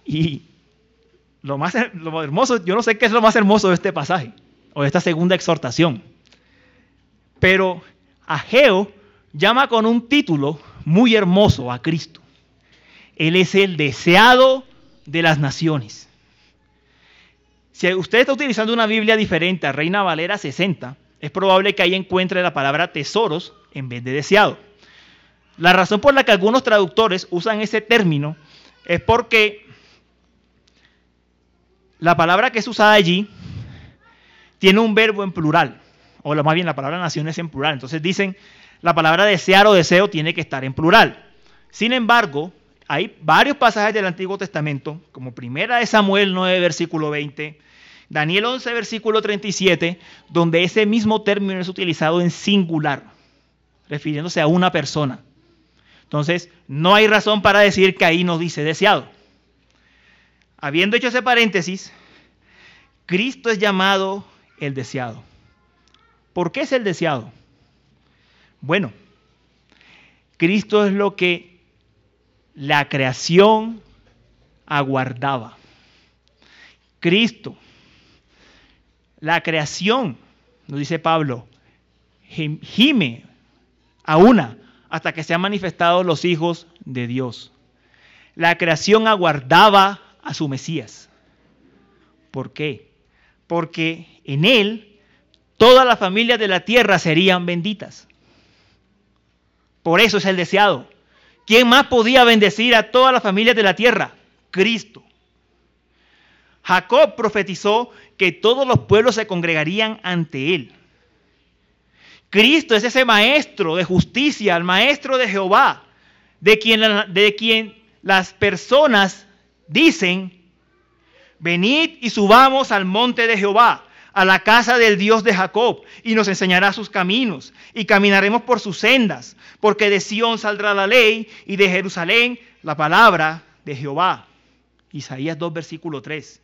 Y lo más lo hermoso, yo no sé qué es lo más hermoso de este pasaje o esta segunda exhortación. Pero Ageo llama con un título muy hermoso a Cristo. Él es el deseado de las naciones. Si usted está utilizando una Biblia diferente a Reina Valera 60, es probable que ahí encuentre la palabra tesoros en vez de deseado. La razón por la que algunos traductores usan ese término es porque la palabra que es usada allí tiene un verbo en plural, o más bien la palabra nación es en plural. Entonces dicen, la palabra desear o deseo tiene que estar en plural. Sin embargo, hay varios pasajes del Antiguo Testamento, como primera de Samuel 9, versículo 20, Daniel 11, versículo 37, donde ese mismo término es utilizado en singular, refiriéndose a una persona. Entonces, no hay razón para decir que ahí no dice deseado. Habiendo hecho ese paréntesis, Cristo es llamado el deseado. ¿Por qué es el deseado? Bueno, Cristo es lo que la creación aguardaba. Cristo, la creación, nos dice Pablo, gime a una hasta que sean manifestados los hijos de Dios. La creación aguardaba a su Mesías. ¿Por qué? Porque en él todas las familias de la tierra serían benditas. Por eso es el deseado. ¿Quién más podía bendecir a todas las familias de la tierra? Cristo. Jacob profetizó que todos los pueblos se congregarían ante él. Cristo es ese maestro de justicia, el maestro de Jehová, de quien, de quien las personas dicen, venid y subamos al monte de Jehová, a la casa del Dios de Jacob, y nos enseñará sus caminos, y caminaremos por sus sendas, porque de Sión saldrá la ley, y de Jerusalén la palabra de Jehová. Isaías 2, versículo 3.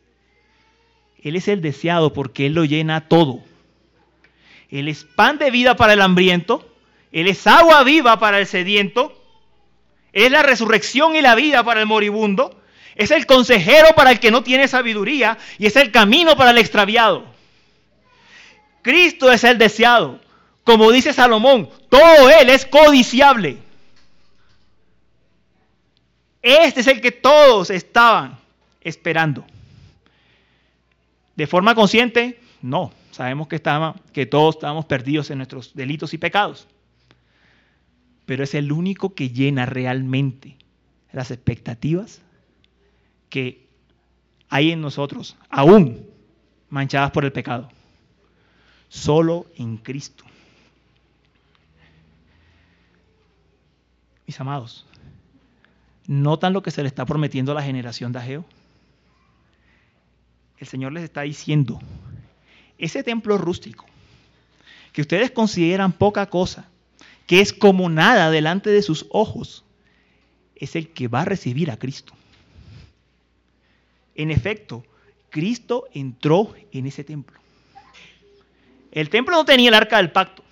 Él es el deseado porque Él lo llena todo. Él es pan de vida para el hambriento. Él es agua viva para el sediento. es la resurrección y la vida para el moribundo. Es el consejero para el que no tiene sabiduría. Y es el camino para el extraviado. Cristo es el deseado. Como dice Salomón, todo Él es codiciable. Este es el que todos estaban esperando. De forma consciente, no. Sabemos que, todos estábamos perdidos en nuestros delitos y pecados. Pero es el único que llena realmente las expectativas que hay en nosotros, aún manchadas por el pecado. Solo en Cristo. Mis amados, ¿notan lo que se le está prometiendo a la generación de Ageo? El Señor les está diciendo, ese templo rústico, que ustedes consideran poca cosa, que es como nada delante de sus ojos, es el que va a recibir a Cristo. En efecto, Cristo entró en ese templo. El templo no tenía el arca del pacto,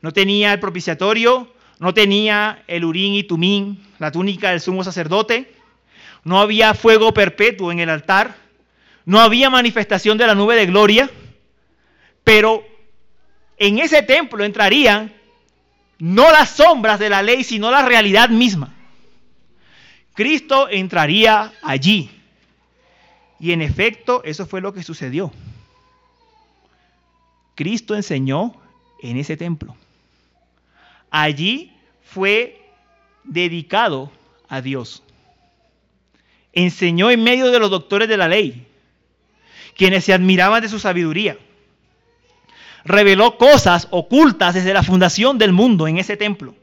no tenía el propiciatorio, no tenía el urín y tumín, la túnica del sumo sacerdote, no había fuego perpetuo en el altar, no había manifestación de la nube de gloria, pero en ese templo entrarían no las sombras de la ley, sino la realidad misma. Cristo entraría allí. Y en efecto, eso fue lo que sucedió. Cristo enseñó en ese templo. Allí fue dedicado a Dios. Enseñó en medio de los doctores de la ley quienes se admiraban de su sabiduría. Reveló cosas ocultas desde la fundación del mundo en ese templo.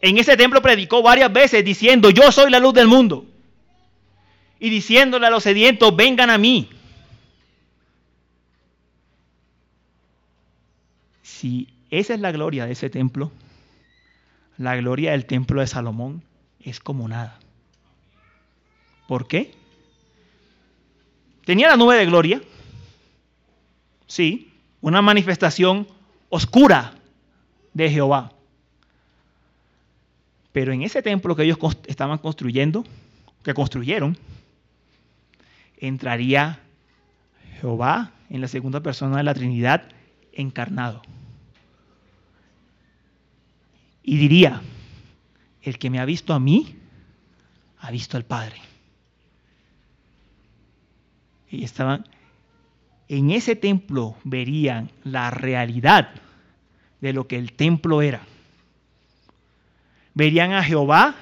En ese templo predicó varias veces diciendo, yo soy la luz del mundo. Y diciéndole a los sedientos, vengan a mí. Si esa es la gloria de ese templo, la gloria del templo de Salomón es como nada. ¿Por qué? Tenía la nube de gloria, sí, una manifestación oscura de Jehová. Pero en ese templo que ellos estaban construyendo, que construyeron, entraría Jehová en la segunda persona de la Trinidad encarnado. Y diría, el que me ha visto a mí, ha visto al Padre y estaban en ese templo verían la realidad de lo que el templo era. verían a Jehová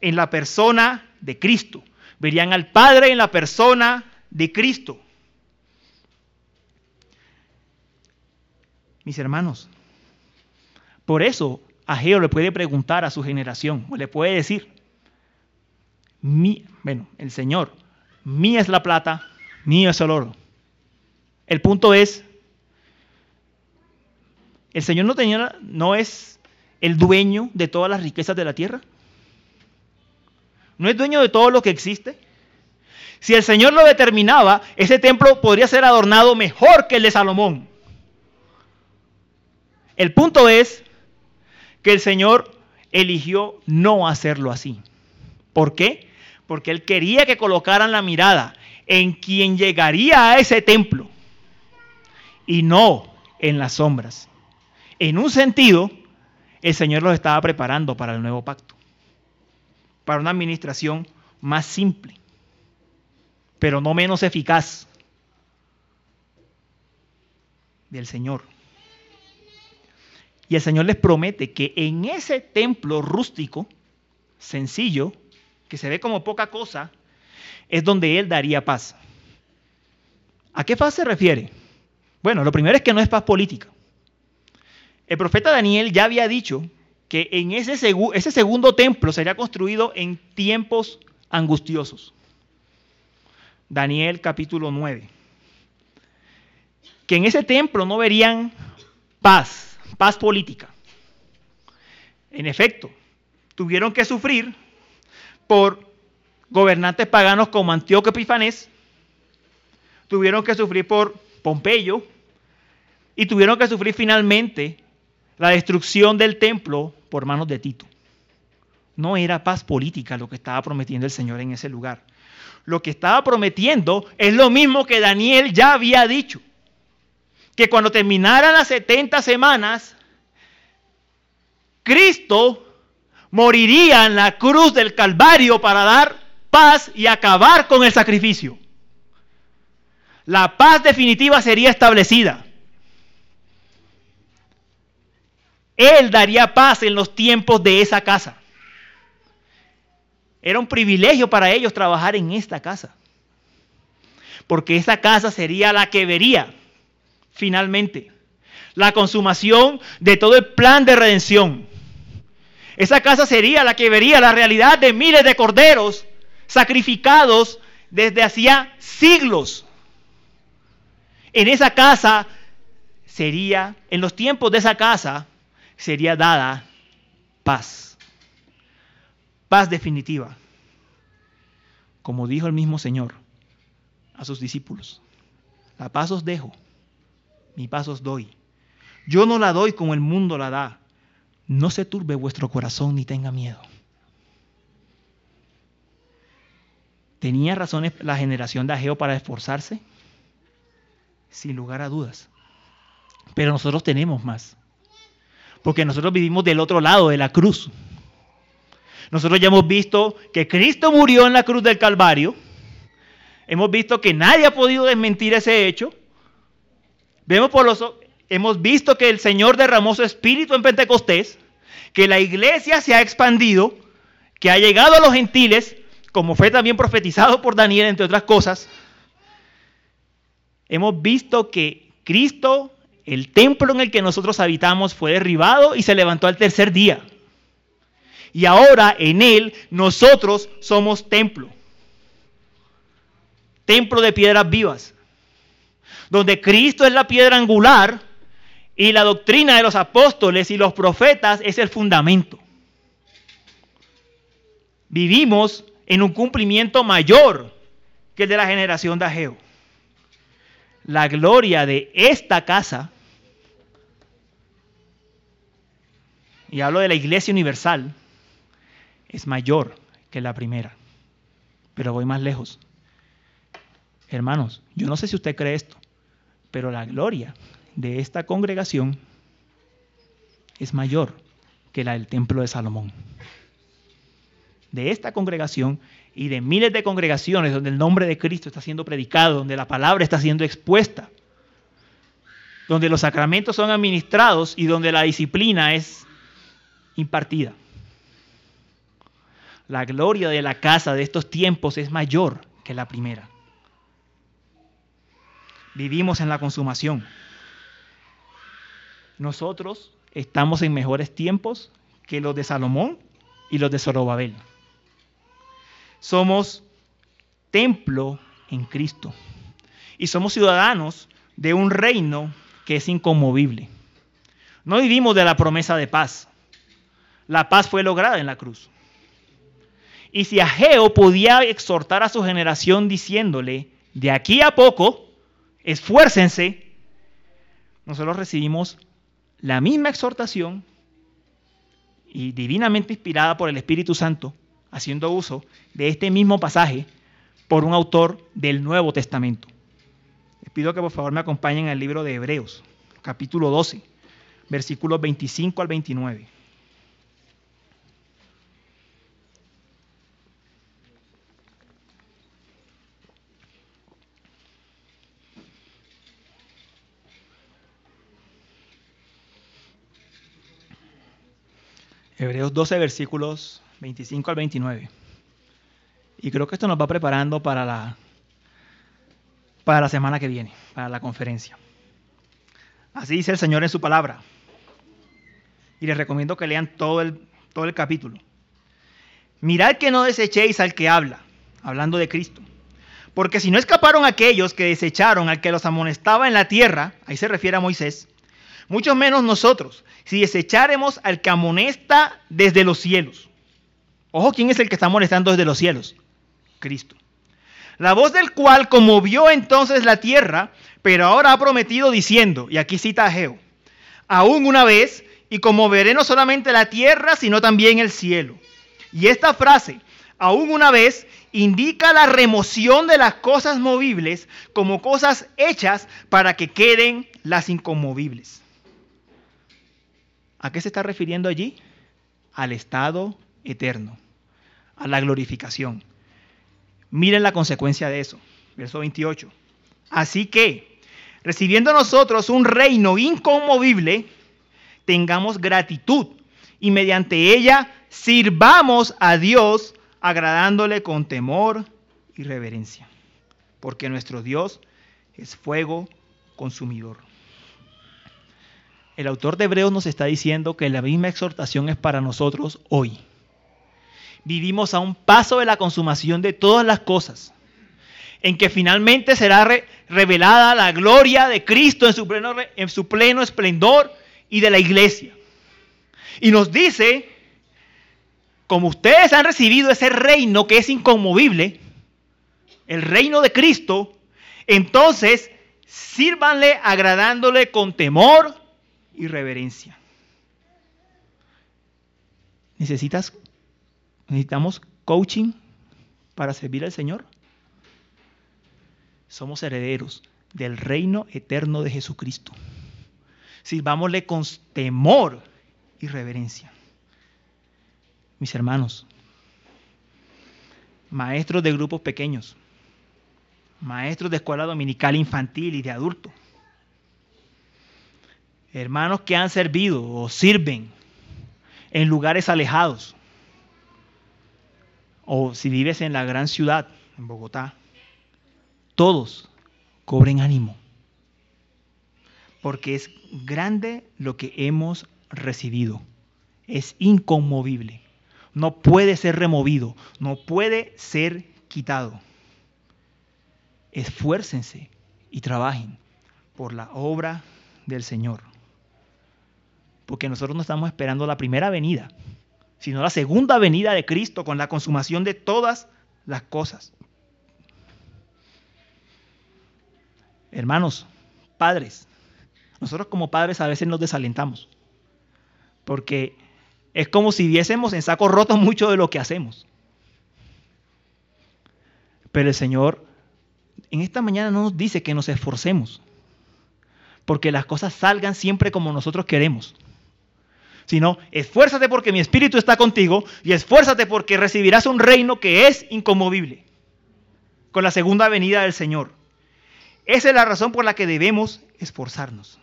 en la persona de Cristo. Verían al Padre en la persona de Cristo. Mis hermanos, por eso Ageo le puede preguntar a su generación, o le puede decir, mi, bueno, el Señor, mía es la plata, mío es el oro. El punto es, el Señor no, tenía, no es el dueño de todas las riquezas de la tierra. No es dueño de todo lo que existe. Si el Señor lo determinaba, ese templo podría ser adornado mejor que el de Salomón. El punto es que el Señor eligió no hacerlo así. ¿Por qué? Porque Él quería que colocaran la mirada en quien llegaría a ese templo y no en las sombras. En un sentido, el Señor los estaba preparando para el nuevo pacto, para una administración más simple, pero no menos eficaz del Señor. Y el Señor les promete que en ese templo rústico, sencillo, que se ve como poca cosa, es donde Él daría paz. ¿A qué paz se refiere? Bueno, lo primero es que no es paz política. El profeta Daniel ya había dicho que en ese, segundo templo sería construido en tiempos angustiosos. Daniel capítulo 9. Que en ese templo no verían paz, paz política. En efecto, tuvieron que sufrir por gobernantes paganos como Antíoco Epifanés, tuvieron que sufrir por Pompeyo y tuvieron que sufrir finalmente la destrucción del templo por manos de Tito. No era paz política lo que estaba prometiendo el Señor en ese lugar. Lo que estaba prometiendo es lo mismo que Daniel ya había dicho que cuando terminaran las 70 semanas, Cristo moriría en la cruz del Calvario para dar paz y acabar con el sacrificio. La paz definitiva sería establecida. Él daría paz en los tiempos de esa casa. Era un privilegio para ellos trabajar en esta casa. Porque esa casa sería la que vería finalmente. La consumación de todo el plan de redención. Esa casa sería la que vería la realidad de miles de corderos sacrificados desde hacía siglos. En esa casa sería, en los tiempos de esa casa, sería dada paz. Paz definitiva. Como dijo el mismo Señor a sus discípulos. La paz os dejo mi paz os doy. Yo no la doy como el mundo la da. No se turbe vuestro corazón ni tenga miedo. ¿Tenía razones la generación de Ageo para esforzarse? Sin lugar a dudas. Pero nosotros tenemos más. Porque nosotros vivimos del otro lado de la cruz. Nosotros ya hemos visto que Cristo murió en la cruz del Calvario. Hemos visto que nadie ha podido desmentir ese hecho. Vemos hemos visto que el Señor derramó su espíritu en Pentecostés, que la iglesia se ha expandido, que ha llegado a los gentiles, como fue también profetizado por Daniel, entre otras cosas. Hemos visto que Cristo, el templo en el que nosotros habitamos, fue derribado y se levantó al tercer día. Y ahora en Él nosotros somos templo. Templo de piedras vivas donde Cristo es la piedra angular y la doctrina de los apóstoles y los profetas es el fundamento. Vivimos en un cumplimiento mayor que el de la generación de Ageo. La gloria de esta casa, y hablo de la iglesia universal, es mayor que la primera. Pero voy más lejos. Hermanos, yo no sé si usted cree esto, pero la gloria de esta congregación es mayor que la del templo de Salomón. De esta congregación y de miles de congregaciones donde el nombre de Cristo está siendo predicado, donde la palabra está siendo expuesta, donde los sacramentos son administrados y donde la disciplina es impartida. La gloria de la casa de estos tiempos es mayor que la primera. Vivimos en la consumación. Nosotros estamos en mejores tiempos que los de Salomón y los de Zorobabel. Somos templo en Cristo y somos ciudadanos de un reino que es inconmovible. No vivimos de la promesa de paz. La paz fue lograda en la cruz. Y si Ageo podía exhortar a su generación diciéndole, de aquí a poco, esfuércense, nosotros recibimos la misma exhortación y divinamente inspirada por el Espíritu Santo, haciendo uso de este mismo pasaje por un autor del Nuevo Testamento. Les pido que por favor me acompañen al libro de Hebreos, capítulo 12, versículos 25 al 29. Hebreos 12, versículos 25 al 29. Y creo que esto nos va preparando para la, para la semana que viene, para la conferencia. Así dice el Señor en su palabra. Y les recomiendo que lean todo el, todo el capítulo. Mirad que no desechéis al que habla, hablando de Cristo. Porque si no escaparon aquellos que desecharon al que los amonestaba en la tierra, ahí se refiere a Moisés, mucho menos nosotros, si desecháremos al que amonesta desde los cielos. Ojo, ¿quién es el que está amonestando desde los cielos? Cristo. La voz del cual conmovió entonces la tierra, pero ahora ha prometido diciendo, y aquí cita a Geo, aún una vez, y conmoveré no solamente la tierra, sino también el cielo. Y esta frase, aún una vez, indica la remoción de las cosas movibles como cosas hechas para que queden las inconmovibles. ¿A qué se está refiriendo allí? Al estado eterno, a la glorificación. Miren la consecuencia de eso. Verso 28. Así que, recibiendo nosotros un reino inconmovible, tengamos gratitud y mediante ella sirvamos a Dios agradándole con temor y reverencia. Porque nuestro Dios es fuego consumidor. El autor de Hebreos nos está diciendo que la misma exhortación es para nosotros hoy. Vivimos a un paso de la consumación de todas las cosas, en que finalmente será revelada la gloria de Cristo en su, pleno, en su pleno esplendor y de la iglesia. Y nos dice, como ustedes han recibido ese reino que es inconmovible, el reino de Cristo, entonces sírvanle agradándole con temor y reverencia. ¿Necesitas, necesitamos coaching para servir al Señor? Somos herederos del reino eterno de Jesucristo. Sirvámosle con temor y reverencia. Mis hermanos, maestros de grupos pequeños, maestros de escuela dominical infantil y de adulto, hermanos que han servido o sirven en lugares alejados, o si vives en la gran ciudad, en Bogotá, todos cobren ánimo, porque es grande lo que hemos recibido, es inconmovible, no puede ser removido, no puede ser quitado. Esfuércense y trabajen por la obra del Señor porque nosotros no estamos esperando la primera venida, sino la segunda venida de Cristo con la consumación de todas las cosas. Hermanos, padres, nosotros como padres a veces nos desalentamos, porque es como si viésemos en saco roto mucho de lo que hacemos. Pero el Señor en esta mañana no nos dice que nos esforcemos, porque las cosas salgan siempre como nosotros queremos sino esfuérzate porque mi espíritu está contigo y esfuérzate porque recibirás un reino que es inconmovible con la segunda venida del Señor. Esa es la razón por la que debemos esforzarnos.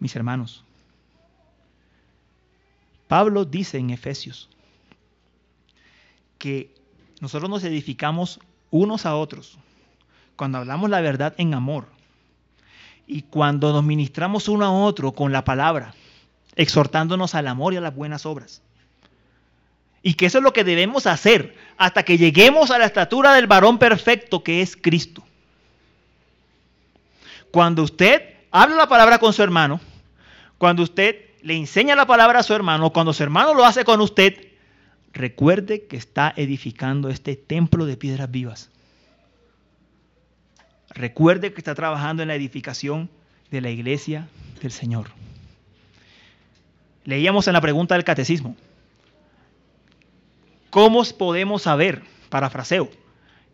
Mis hermanos, Pablo dice en Efesios que nosotros nos edificamos unos a otros cuando hablamos la verdad en amor y cuando nos ministramos uno a otro con la palabra, exhortándonos al amor y a las buenas obras. Y que eso es lo que debemos hacer hasta que lleguemos a la estatura del varón perfecto que es Cristo. Cuando usted habla la palabra con su hermano, cuando usted le enseña la palabra a su hermano, cuando su hermano lo hace con usted, recuerde que está edificando este templo de piedras vivas. Recuerde que está trabajando en la edificación de la iglesia del Señor. Leíamos en la pregunta del catecismo, ¿cómo podemos saber, parafraseo,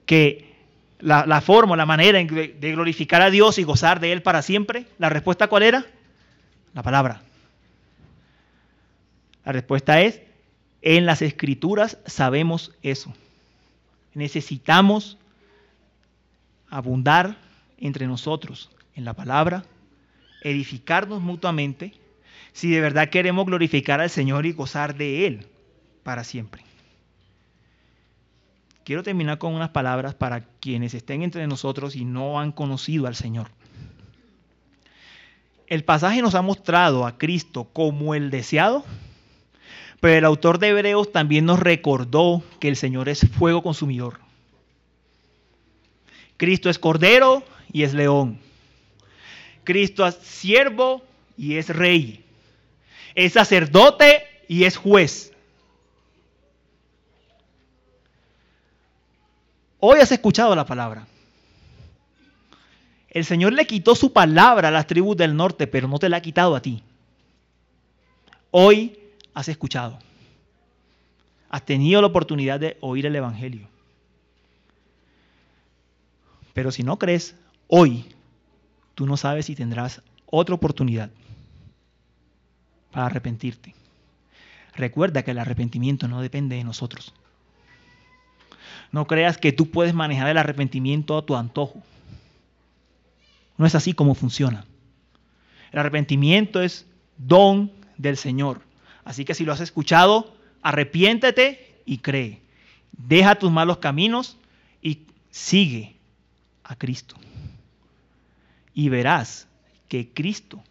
que la, la forma, la manera de, de glorificar a Dios y gozar de Él para siempre? ¿La respuesta cuál era? La palabra. La respuesta es, en las escrituras sabemos eso. Necesitamos abundar entre nosotros en la palabra, edificarnos mutuamente, si de verdad queremos glorificar al Señor y gozar de Él para siempre. Quiero terminar con unas palabras para quienes estén entre nosotros y no han conocido al Señor. El pasaje nos ha mostrado a Cristo como el deseado, pero el autor de Hebreos también nos recordó que el Señor es fuego consumidor. Cristo es cordero y es león. Cristo es siervo y es rey. Es sacerdote y es juez. Hoy has escuchado la palabra. El Señor le quitó su palabra a las tribus del norte, pero no te la ha quitado a ti. Hoy has escuchado. Has tenido la oportunidad de oír el Evangelio. Pero si no crees, hoy tú no sabes si tendrás otra oportunidad para arrepentirte. Recuerda que el arrepentimiento no depende de nosotros. No creas que tú puedes manejar el arrepentimiento a tu antojo. No es así como funciona. El arrepentimiento es don del Señor. Así que si lo has escuchado, arrepiéntete y cree. Deja tus malos caminos y sigue a Cristo. Y verás que Cristo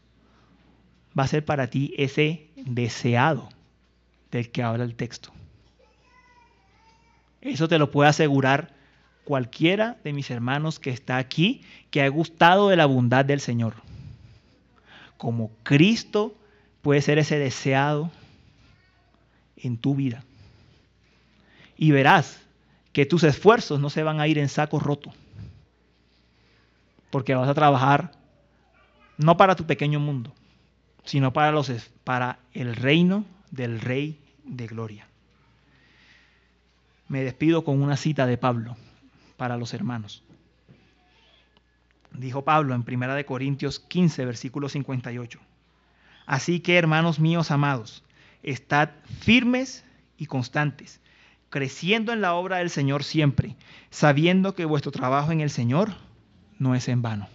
va a ser para ti ese deseado del que habla el texto. Eso te lo puede asegurar cualquiera de mis hermanos que está aquí, que ha gustado de la bondad del Señor. Como Cristo puede ser ese deseado en tu vida. Y verás que tus esfuerzos no se van a ir en saco roto. Porque vas a trabajar no para tu pequeño mundo, sino para, los, para el reino del Rey de Gloria. Me despido con una cita de Pablo para los hermanos. Dijo Pablo en 1 Corintios 15, versículo 58. Así que, hermanos míos amados, estad firmes y constantes, creciendo en la obra del Señor siempre, sabiendo que vuestro trabajo en el Señor no es en vano.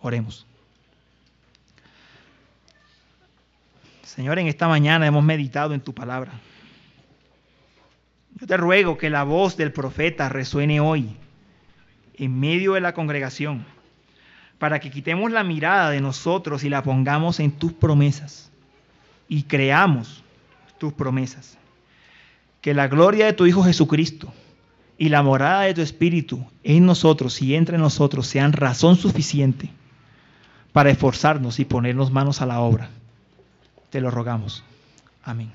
Oremos. Señor, en esta mañana hemos meditado en tu palabra. Yo te ruego que la voz del profeta resuene hoy en medio de la congregación, para que quitemos la mirada de nosotros y la pongamos en tus promesas y creamos tus promesas. Que la gloria de tu Hijo Jesucristo y la morada de tu Espíritu en nosotros y entre nosotros sean razón suficiente para esforzarnos y ponernos manos a la obra. Te lo rogamos. Amén.